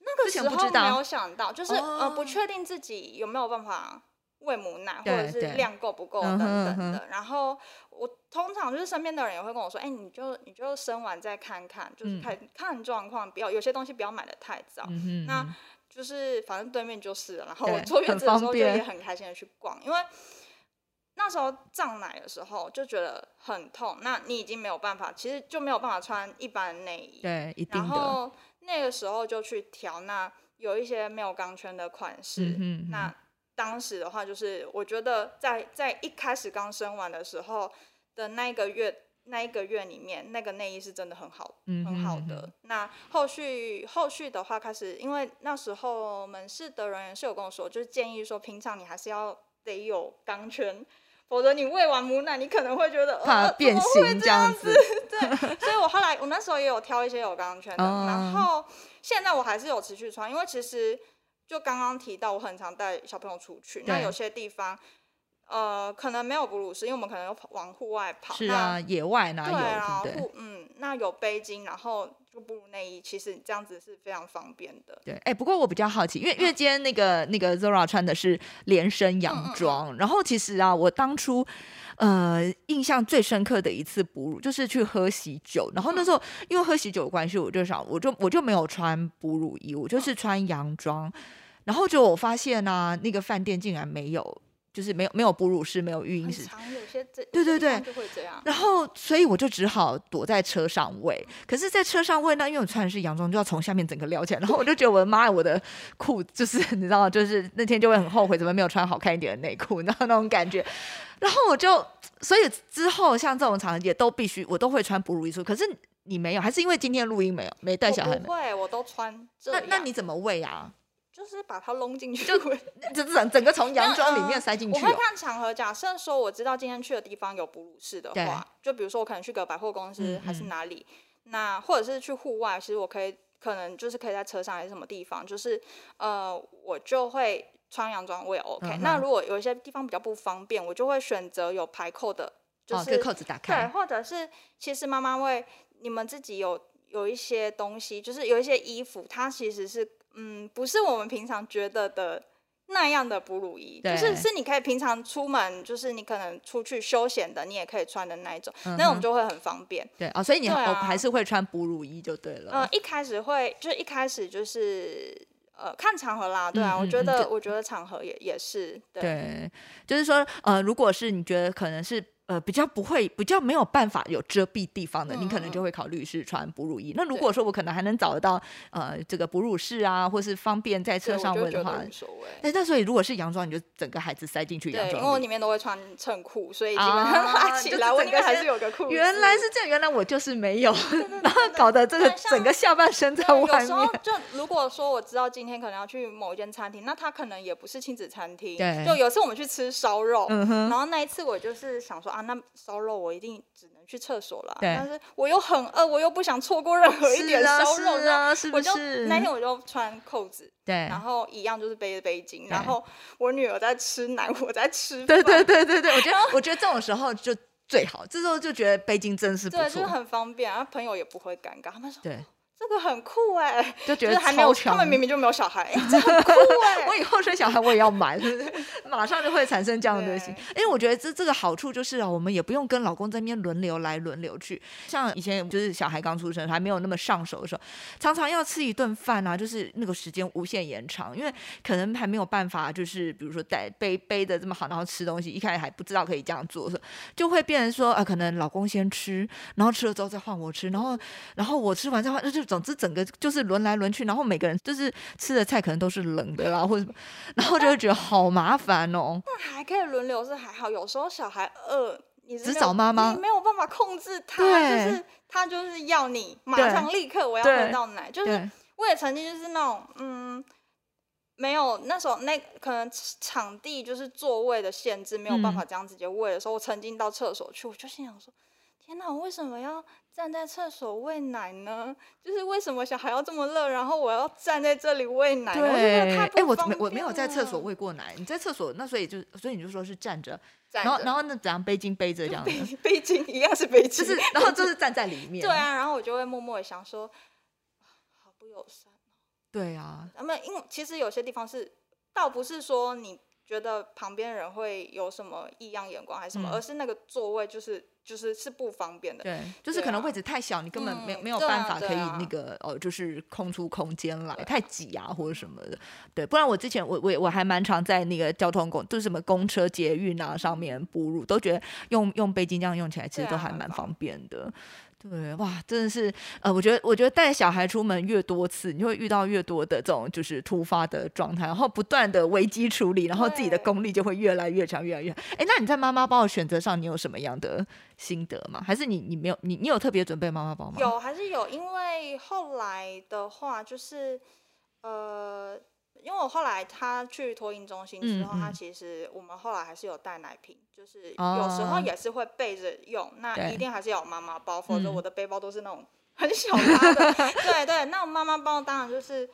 那个时候没有想到，就是、呃哦。不确定自己有没有办法喂母奶，或者是量够不够嗯等等的。然后我通常就是身边的人也会跟我说，哎、你就你就生完再看看，就是嗯。看、看状况，不要有些东西不要买的太早。那就是反正对面就是了，然后我坐月子的时候就也很开心的去逛，因为那时候胀奶的时候就觉得很痛，那你已经没有办法，其实就没有办法穿一般的内衣，对，一。定，然后那个时候就去调，那有一些没有钢圈的款式，嗯那当时的话就是我觉得在在一开始刚生完的时候的那一个月。那一个月里面，那个内衣是真的很好，嗯很好的。嗯那后续后续的话，开始因为那时候门市的人员是有跟我说，就是建议说，平常你还是要得有钢圈，否则你喂完母奶，你可能会觉得怕呃变形这样子。对所以我后来我那时候也有挑一些有钢圈的，哦 然后现在我还是有持续穿，因为其实就刚刚提到，我很常带小朋友出去，那有些地方呃可能没有哺乳室，因为我们可能要跑往户外跑，是啊，野外哪对啊，有，对嗯，那有背巾，然后就哺乳内衣，其实这样子是非常方便的。对，哎、不过我比较好奇，因为因为今天那个那个 Zora 穿的是连身嗯洋装，然后其实啊，我当初呃印象最深刻的一次哺乳就是去喝喜酒，然后那时候因为喝喜酒的关系，我就想我就我就没有穿哺乳衣，我就是穿洋装，然后就我发现啊，那个饭店竟然没有。就是没有没有哺乳室，没有育婴室，很长，有些这对对对就会这样。然后，所以我就只好躲在车上喂。可是，在车上喂那，因为我穿的是洋装，就要从下面整个撩起来。然后我就觉得我的妈呀，我的裤就是你知道，就是那天就会很后悔，怎么没有穿好看一点的内裤，然后那种感觉。然后我就，所以之后像这种场景都必须我都会穿哺乳衣出。可是你没有，还是因为今天录音没有没带小孩会，我都穿那。那你怎么喂啊？就是把它弄进去。就 整整个从洋装里面塞进去、我会哦。看场合，假设说我知道今天去的地方有哺乳室的话，就比如说我可能去个百货公司嗯还是嗯哪里，那或者是去户外，其实我可以可能就是可以在车上还是什么地方，就是呃我就会穿洋装我也 OK、嗯那如果有一些地方比较不方便，我就会选择有排扣的，就哦，是、这个扣子打开。对，或者是其实妈妈会你们自己有有一些东西，就是有一些衣服，它其实是嗯，不是我们平常觉得的那样的哺乳衣，就是是你可以平常出门，就是你可能出去休闲的，你也可以穿的那一种，那种就会很方便。对哦，所以你我还是会穿哺乳衣就对了。呃，一开始会，就是一开始就是呃看场合啦，对啊，嗯嗯我觉得、我觉得场合也也是对。对，就是说，呃，如果是你觉得可能是呃比较不会、比较没有办法有遮蔽地方的，你可能就会考虑是穿哺乳衣。那如果说我可能还能找得到呃这个哺乳室啊，或是方便在车上问的话，无所谓。哎，那所以如果是洋装，你就整个孩子塞进去洋装，因为里。我里面都会穿衬裤，所以基本啊上拉起来，我应该还是有个裤子。原来是这样，原来我就是没有，然后搞得这个整个下半身在对，外有时候面。就如果说我知道今天可能要去某一间餐厅，那他可能也不是亲子餐厅。对就有次我们去吃烧肉，嗯然后那一次我就是想说啊，那烧肉我一定只能去厕所了，但是我又很饿，我又不想错过任何一点烧肉，是啊是不我就是那天我就穿扣子，对然后一样就是背着背巾，然后我女儿在吃奶，我在吃对对饭对对对，我觉得 我觉得这种时候就最好，这时候就觉得背巾真是不对，就是。很方便，然后朋友也不会尴尬，他们说对，这个很酷哎、就觉得就是还没有，他们明明就没有小孩，哎、这很酷哎、我以后生小孩我也要买？马上就会产生这样的心。因为我觉得这这个好处就是啊，我们也不用跟老公在那边轮流来轮流去。像以前就是小孩刚出生还没有那么上手的时候，常常要吃一顿饭啊，就是那个时间无限延长，因为可能还没有办法，就是比如说带背背的这么好，然后吃东西，一开始还不知道可以这样做就会变成说，呃，可能老公先吃，然后吃了之后再换我吃，然后然后我吃完再换，那就总之整个就是轮来轮去，然后每个人就是吃的菜可能都是冷的啦，或者什么，然后就会觉得好麻烦哦。那还可以轮流是还好，有时候小孩饿，你是只找妈妈你没有办法控制他，就是他就是要你马上立刻我要对喝到奶，就是，我也曾经就是那种嗯。没有，那时候那可能场地就是座位的限制，没有办嗯法这样直接喂的时候，我曾经到厕所去，我就心想说，天哪，我为什么要站在厕所喂奶呢？就是为什么小孩要这么热，然后我要站在这里喂奶？我就觉得对，太哎，我不方没我没有在厕所喂过奶，你在厕所那所以就所以你就说是站着，站然后然后那怎样背巾背着这样背子，背巾一样是背巾，就是然后就是站在里面，对啊，然后我就会默默的想说，啊好不友善。对啊，那么，因为其实有些地方是，倒不是说你觉得旁边人会有什么异样眼光还是什么，嗯。而是那个座位就是就是是不方便的。对，就是可能位置太小，你根本没嗯没有办法可以那个哦，就是空出空间来，太挤啊或者什么的。对，不然我之前我我我还蛮常在那个交通工，就是什么公车、捷运啊上面哺乳，都觉得用用背巾这样用起来，其实都还蛮方方便的。对，哇，真的是，呃，我觉得，我觉得带小孩出门越多次，你就会遇到越多的这种就是突发的状态，然后不断的危机处理，然后自己的功力就会越来越强，越来越好。哎，那你在妈妈包的选择上，你有什么样的心得吗？还是你你没有你你有特别准备妈妈包吗？有还是有，因为后来的话就是，呃，因为我后来他去托婴中心之后，嗯嗯他其实我们后来还是有带奶瓶，就是有时候哦也是会备着用，那一定还是要有妈妈包，否则嗯我的背包都是那种 很小拉的。对对，那妈妈包当然就是。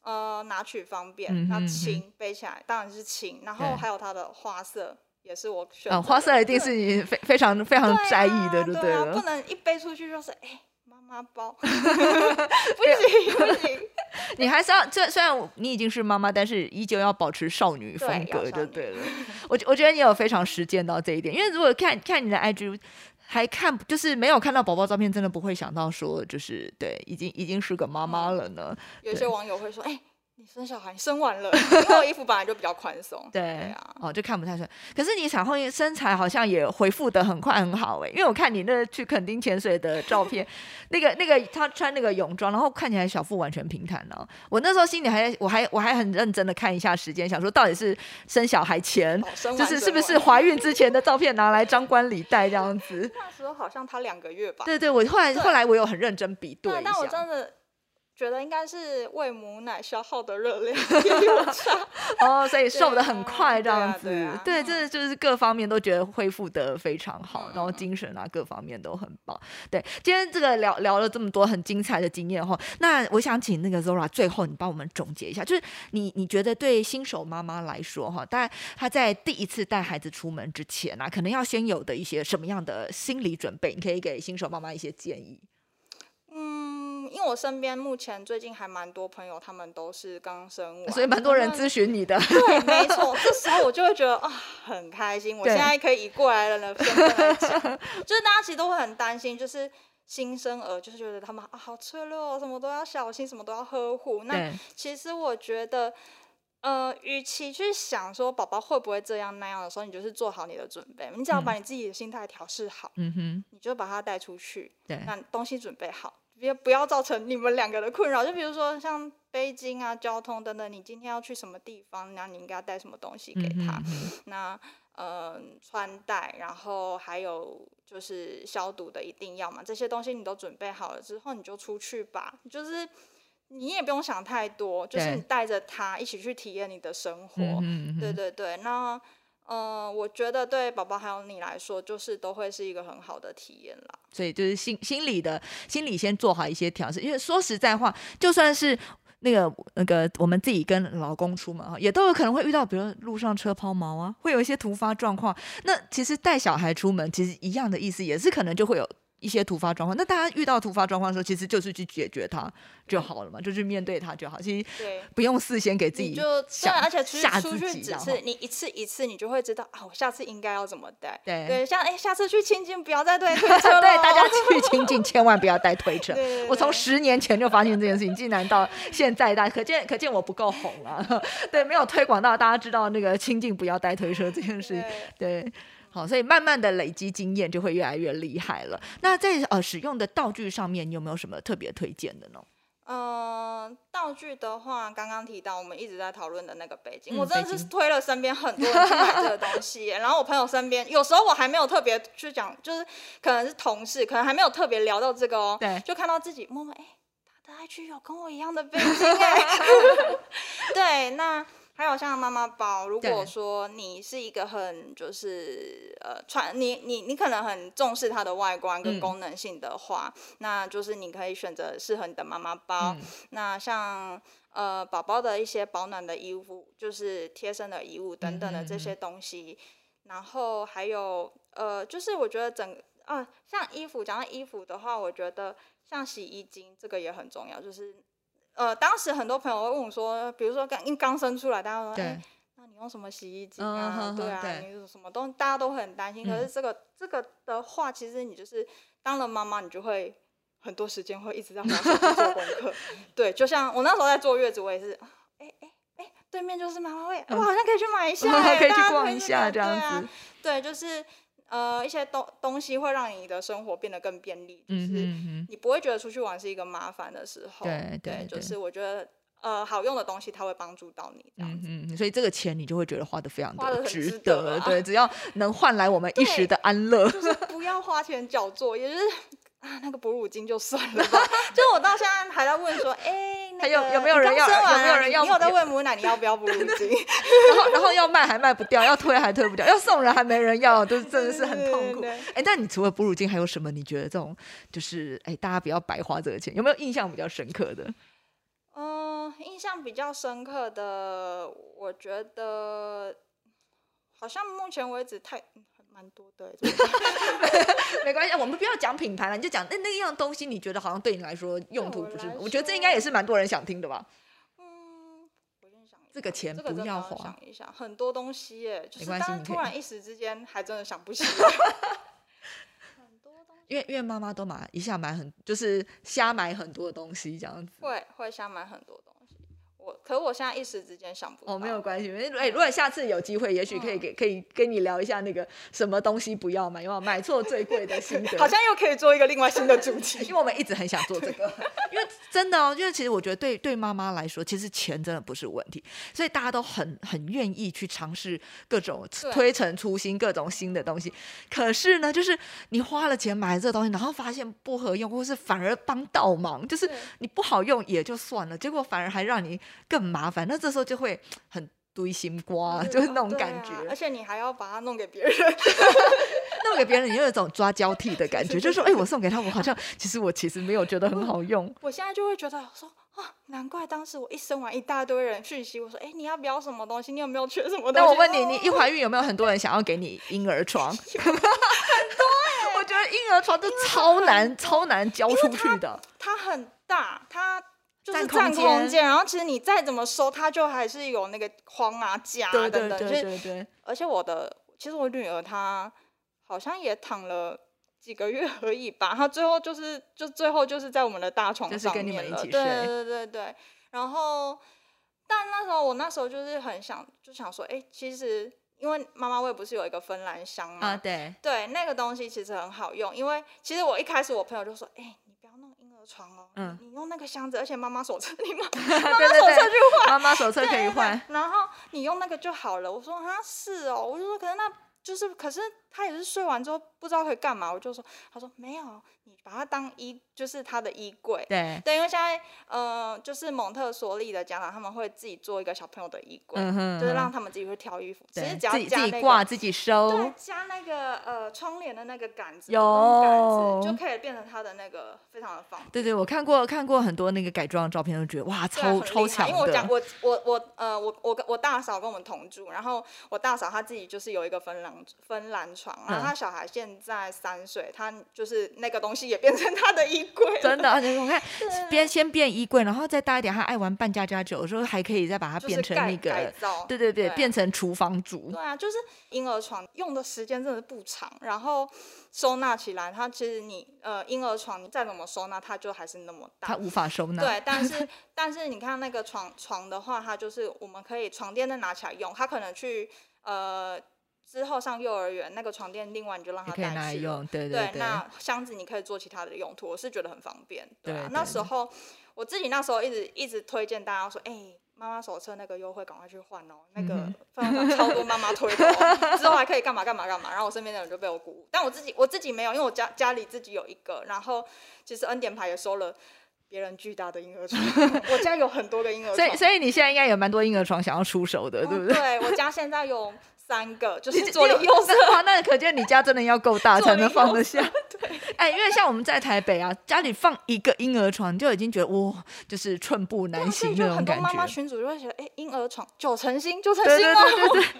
呃，拿取方便，那嗯哼轻背起来当然是轻，然对后还有它的花色也是我选花色一定是你非非常非常在意的，就啊对啊，了。不能一背出去就是哎，妈妈包，不行不行。你还是要，虽虽然你已经是妈妈，但是依旧要保持少女风格就对了。我觉我觉得你有非常实践到这一点，因为如果看看你的 IG，还看就是没有看到宝宝照片，真的不会想到说就是对，已经已经是个妈妈了呢。有些网友会说：“哎、你生小孩，你生完了，因为我衣服本来就比较宽松。”对啊，哦，就看不太出来。可是你产后身材好像也恢复的很快很好哎，因为我看你那去垦丁潜水的照片，那个那个他穿那个泳装，然后看起来小腹完全平坦了、我那时候心里还我还我还很认真的看一下时间，想说到底是生小孩前，哦就是是不是怀孕之前的照片拿来张冠李戴这样子。那时候好像他两个月吧？对对，我后来对后来我有很认真比对对，一但我下。真的觉得应该是喂母奶消耗的热量。哦，所以瘦的很啊快这样子，对啊对，真的就是各方面都觉得恢复的非常好，然后嗯精神啊各方面都很棒。对，今天这个聊聊了这么多很精彩的经验哈，那我想请那个 Zora 最后你帮我们总结一下，就是你你觉得对新手妈妈来说哈，当然她在第一次带孩子出门之前啊，可能要先有的一些什么样的心理准备，你可以给新手妈妈一些建议。嗯，因为我身边目前最近还蛮多朋友，他们都是刚生完，所以蛮多人咨询你的，对，没 错，这时候我就会觉得啊，很开心。我对现在可以以过来人的身份来讲，就是大家其实都会很担心，就是新生儿，就是觉得他们啊好脆弱哦，什么都要小心，什么都要呵护。那，其实我觉得。呃，与其去想说宝宝会不会这样那样的时候，你就是做好你的准备。你只要把你自己的心态调试好，嗯哼，你就把他带出去，对，那东西准备好，别不要造成你们两个的困扰。就比如说像北京啊、交通等等，你今天要去什么地方，那你应该要带什么东西给他。嗯哼嗯那呃，穿戴，然后还有就是消毒的一定要嘛，这些东西你都准备好了之后，你就出去吧。就是你也不用想太多，就是你带着他一起去体验你的生活。嗯对对对，那嗯，我觉得对宝宝还有你来说，就是都会是一个很好的体验啦。所以就是心心理的心理先做好一些调试，因为说实在话，就算是那个那个我们自己跟老公出门哈，也都有可能会遇到，比如路上车抛锚啊，会有一些突发状况。那其实带小孩出门，其实一样的意思，也是可能就会有。一些突发状况，那大家遇到突发状况的时候，其实就是去解决它就好了嘛，就去面对它就好。其实，不用事先给自己就对，而且出吓出去只自己这样哈是你一次一次，你就会知道啊，我下次应该要怎么带。对对，像哎，下次去亲近不要再对推 车了。对大家去亲近，千万不要带推车。我从十年前就发现这件事情，竟然到现在大家，可见可见我不够红啊。对，没有推广到大家知道那个亲近不要带推车这件事。对对，好，所以慢慢的累积经验就会越来越厉害了。那在呃使用的道具上面，你有没有什么特别推荐的呢？嗯，道具的话，刚刚提到我们一直在讨论的那个背巾，嗯我真的是推了身边很多人去买这个东西。然后我朋友身边，有时候我还没有特别去讲，就是可能是同事，可能还没有特别聊到这个哦，对就看到自己默默哎，他的 IG 有跟我一样的背景哎，对，那还有像妈妈包，如果说你是一个很就是呃穿你你你可能很重视它的外观嗯跟功能性的话，那就是你可以选择适合你的妈妈包。嗯那像呃宝宝的一些保暖的衣物，就是贴身的衣物等等的这些东西，然后还有呃就是我觉得整啊像衣服讲到衣服的话，我觉得像洗衣精这个也很重要，就是。呃，当时很多朋友会问我说，比如说刚因刚生出来，大家说，对哎、那你用什么洗衣精嗯啊？对啊，对你有什么东，大家都很担心。可嗯是这个这个的话，其实你就是当了妈妈，你就会很多时间会一直在划手机做功课。对，就像我那时候在坐月子，我也是，哎哎哎，对面就是妈妈味，我好像可以去买一下、哎可以去逛一下这样子。对，就是呃一些东东西会让你的生活变得更便利，就嗯是你不会觉得出去玩是一个麻烦的时候。对对对就是我觉得呃好用的东西，它会帮助到你这样子。嗯嗯，所以这个钱你就会觉得花的非常花得值值得啊对，只要能换来我们一时的安乐。就是不要花钱缴作也，就是啊，那个哺乳巾就算了吧。就是我到现在还在问说，哎、那还有个有没有人要有没有人要啊你你有在问母奶，你要不要哺乳巾？然后然后要卖还卖不掉，要推还推不掉，要送人还没人要，都真的是很痛苦。哎，那你除了哺乳巾还有什么？你觉得这种就是哎，大家不要白花这个钱，有没有印象比较深刻的？嗯、印象比较深刻的，我觉得好像目前为止太嗯蛮多的 没关系，我们不要讲品牌了，你就讲那那样东西，你觉得好像对你来说用途不是我觉得这应该也是蛮多人想听的吧。嗯，我先想一下这个钱不要花想一下，很多东西耶，就是没关系你可以但突然一时之间还真的想不起来。很多东西因为因为妈妈都买一下买很，就是瞎买很多东西这样子。会会瞎买很多东西，我可我现在一时之间想不到。哦，没有关系。因为哎，如果下次有机会，也许可以嗯给可以跟你聊一下那个什么东西不要买，有没有买错最贵的心得？好像又可以做一个另外新的主题 因。为我们一直很想做这个，因为真的哦，因为其实我觉得对对妈妈来说，其实钱真的不是问题，所以大家都很很愿意去尝试各种推陈出新、各种新的东西。可是呢，就是你花了钱买了这个东西，然后发现不合用，或是反而帮倒忙，就是你不好用也就算了，结果反而还让你更麻烦，那这时候就会很堆心瓜，就是那种感觉。啊而且你还要把它弄给别人。弄给别人，你就有一种抓交替的感觉，就是说，哎、我送给他，我好像其实我其实没有觉得很好用。我现在就会觉得说啊，难怪当时我一生完一大堆人讯息，我说，哎、你要不要什么东西？你有没有缺什么东西？那我问你，哦你一怀孕有没有很多人想要给你婴儿 床？很多我觉得婴儿床就超难、超难交出去的。它很大，它就是占空间间，然后其实你再怎么收，它就还是有那个框啊、架等等。对就是对对，而且我的，其实我女儿她好像也躺了。几个月而已吧，她最后就是，就最后就是在我们的大床就是上面了对对对对，然后，但那时候我那时候就是很想，就想说，哎、其实因为妈妈味不是有一个芬兰香吗？啊对，对，那个东西其实很好用，因为其实我一开始我朋友就说，哎、床哦，嗯你用那个箱子，而且妈妈手册，你妈 妈手册去换，妈妈手册可以换。，对然后你用那个就好了。我说啊是哦，我就说可是那就是，可是他也是睡完之后不知道可以干嘛，我就说，他说没有，你把它当衣，就是他的衣柜。对，对，因为现在呃，就是蒙特梭利的家长他们会自己做一个小朋友的衣柜，嗯哼，就是嗯让他们自己去挑衣服，其实只要自己加那个自己挂、自己收对，，加那个呃窗帘的那个杆子，有杆子就可以变成他的那个非常的方便。对对，我看过看过很多那个改装的照片，都觉得哇，超超强因为我讲的。我我我呃我我跟我大嫂跟我们同住，然后我大嫂她自己就是有一个芬兰芬兰床，然后嗯她小孩现在三岁，他就是那个东西也变成他的衣柜，真的，而且我看 对边先变衣柜，然后再大一点，他爱玩扮家家酒的时候，还可以再把它就是变成那个，改造，对对对，对变成厨房主对。啊，就是婴儿床用的时间真的不长，然后收纳起来，它其实你呃婴儿床你再怎么收纳，它就还是那么大它。无法收纳。对，但是 但是你看那个床床的话，它就是我们可以床垫再拿起来用，它可能去呃之后上幼儿园那个床垫，另外你就让他带去对对，对。那箱子你可以做其他的用途，我是觉得很方便。对啊，对对那时候我自己那时候一直一直推荐大家说，哎、妈妈手册那个优惠赶快去换哦，那个嗯非常超多妈妈推的、哦，之后还可以干嘛干嘛干嘛。然后我身边的人就被我鼓舞，但我自己我自己没有，因为我家家里自己有一个，然后其实恩典牌也收了。别人巨大的婴儿床。我家有很多个婴儿床，所以所以你现在应该有蛮多婴儿床想要出手的，对不对？对我家现在有三个，就是你左邻右舍。哇，那可见你家真的要够大才能放得下。对，哎，因为像我们在台北啊，家里放一个婴儿床就已经觉得哇，就是寸步难行那种感就很多妈妈。群主就会觉得，哎，婴儿床九成新，九成对对新哦。对对对。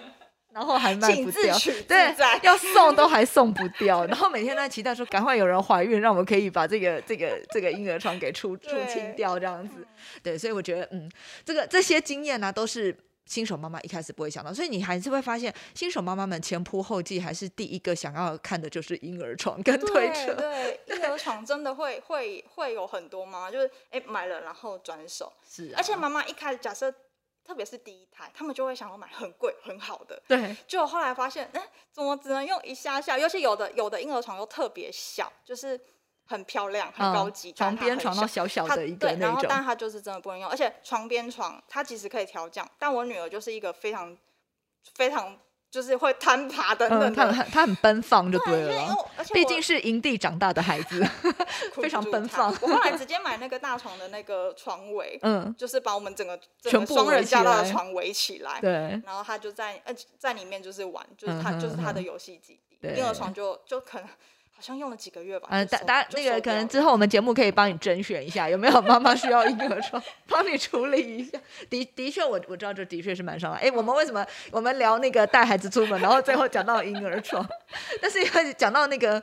然后还卖请不掉 对，要送都还送不掉，然后每天都在期待说，赶快有人怀孕，让我们可以把这个这个这个婴儿床给出出清掉，这样子。对，所以我觉得，嗯，这个这些经验呢、都是新手妈妈一开始不会想到，所以你还是会发现，新手妈妈们前仆后继，还是第一个想要看的就是婴儿床跟推对车。对，婴儿床真的会会会有很多妈妈就是哎买了然后转手，是、啊，而且妈妈一开始假设。特别是第一胎，他们就会想要买很贵很好的，对，结果后来发现，哎、怎么只能用一下下？尤其有的有的婴儿床又特别小，就是很漂亮、很高级，嗯床边床到小小的一个那然后但，它就是真的不能用，而且床边床它其实可以调降，但我女儿就是一个非常非常就是会攀爬等等嗯，的，他很她很奔放就对因为毕竟是营地长大的孩子，非常奔放。我后来直 接买那个大床的那个床围，嗯，就是把我们整个整全部个双人加大的床围起来，对，然后他就在呃在里面就是玩，就是他、嗯就是他的游戏基地，婴儿床就就可能好像用了几个月吧，嗯，大大就那个可能之后我们节目可以帮你甄选一下，有没有妈妈需要婴儿床，帮你处理一下。的的确，我我知道这的确是蛮伤害。哎，我们为什么我们聊那个带孩子出门，然后最后讲到婴儿床，但是因为讲到那个。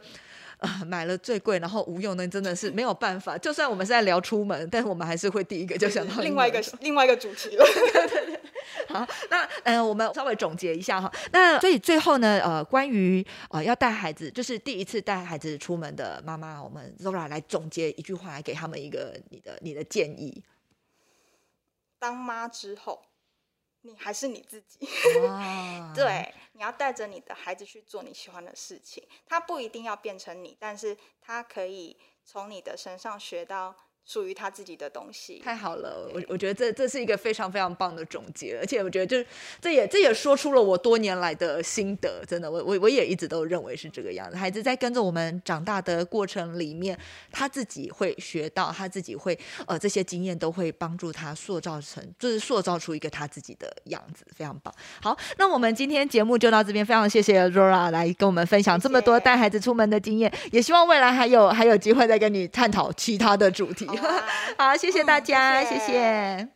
啊、买了最贵，然后无用的，真的是没有办法。就算我们是在聊出门，但是我们还是会第一个就想到另外一个另外一个主题了。好，那嗯、呃我们稍微总结一下哈。那所以最后呢，呃，关于呃要带孩子，就是第一次带孩子出门的妈妈，我们 Zora 来总结一句话，来给他们一个你的你的建议。当妈之后，你还是你自己。对，你要带着你的孩子去做你喜欢的事情，他不一定要变成你，但是他可以从你的身上学到属于他自己的东西。太好了，我我觉得这这是一个非常非常棒的总结，而且我觉得就是这也这也说出了我多年来的心得，真的，我我我也一直都认为是这个样子。孩子在跟着我们长大的过程里面，他自己会学到，他自己会呃这些经验都会帮助他塑造成，就是塑造出一个他自己的样子，非常棒。好，那我们今天节目就到这边，非常谢谢 Rora 来跟我们分享这么多带孩子出门的经验，也希望未来还有还有机会再跟你探讨其他的主题。好 谢谢大家，谢谢。谢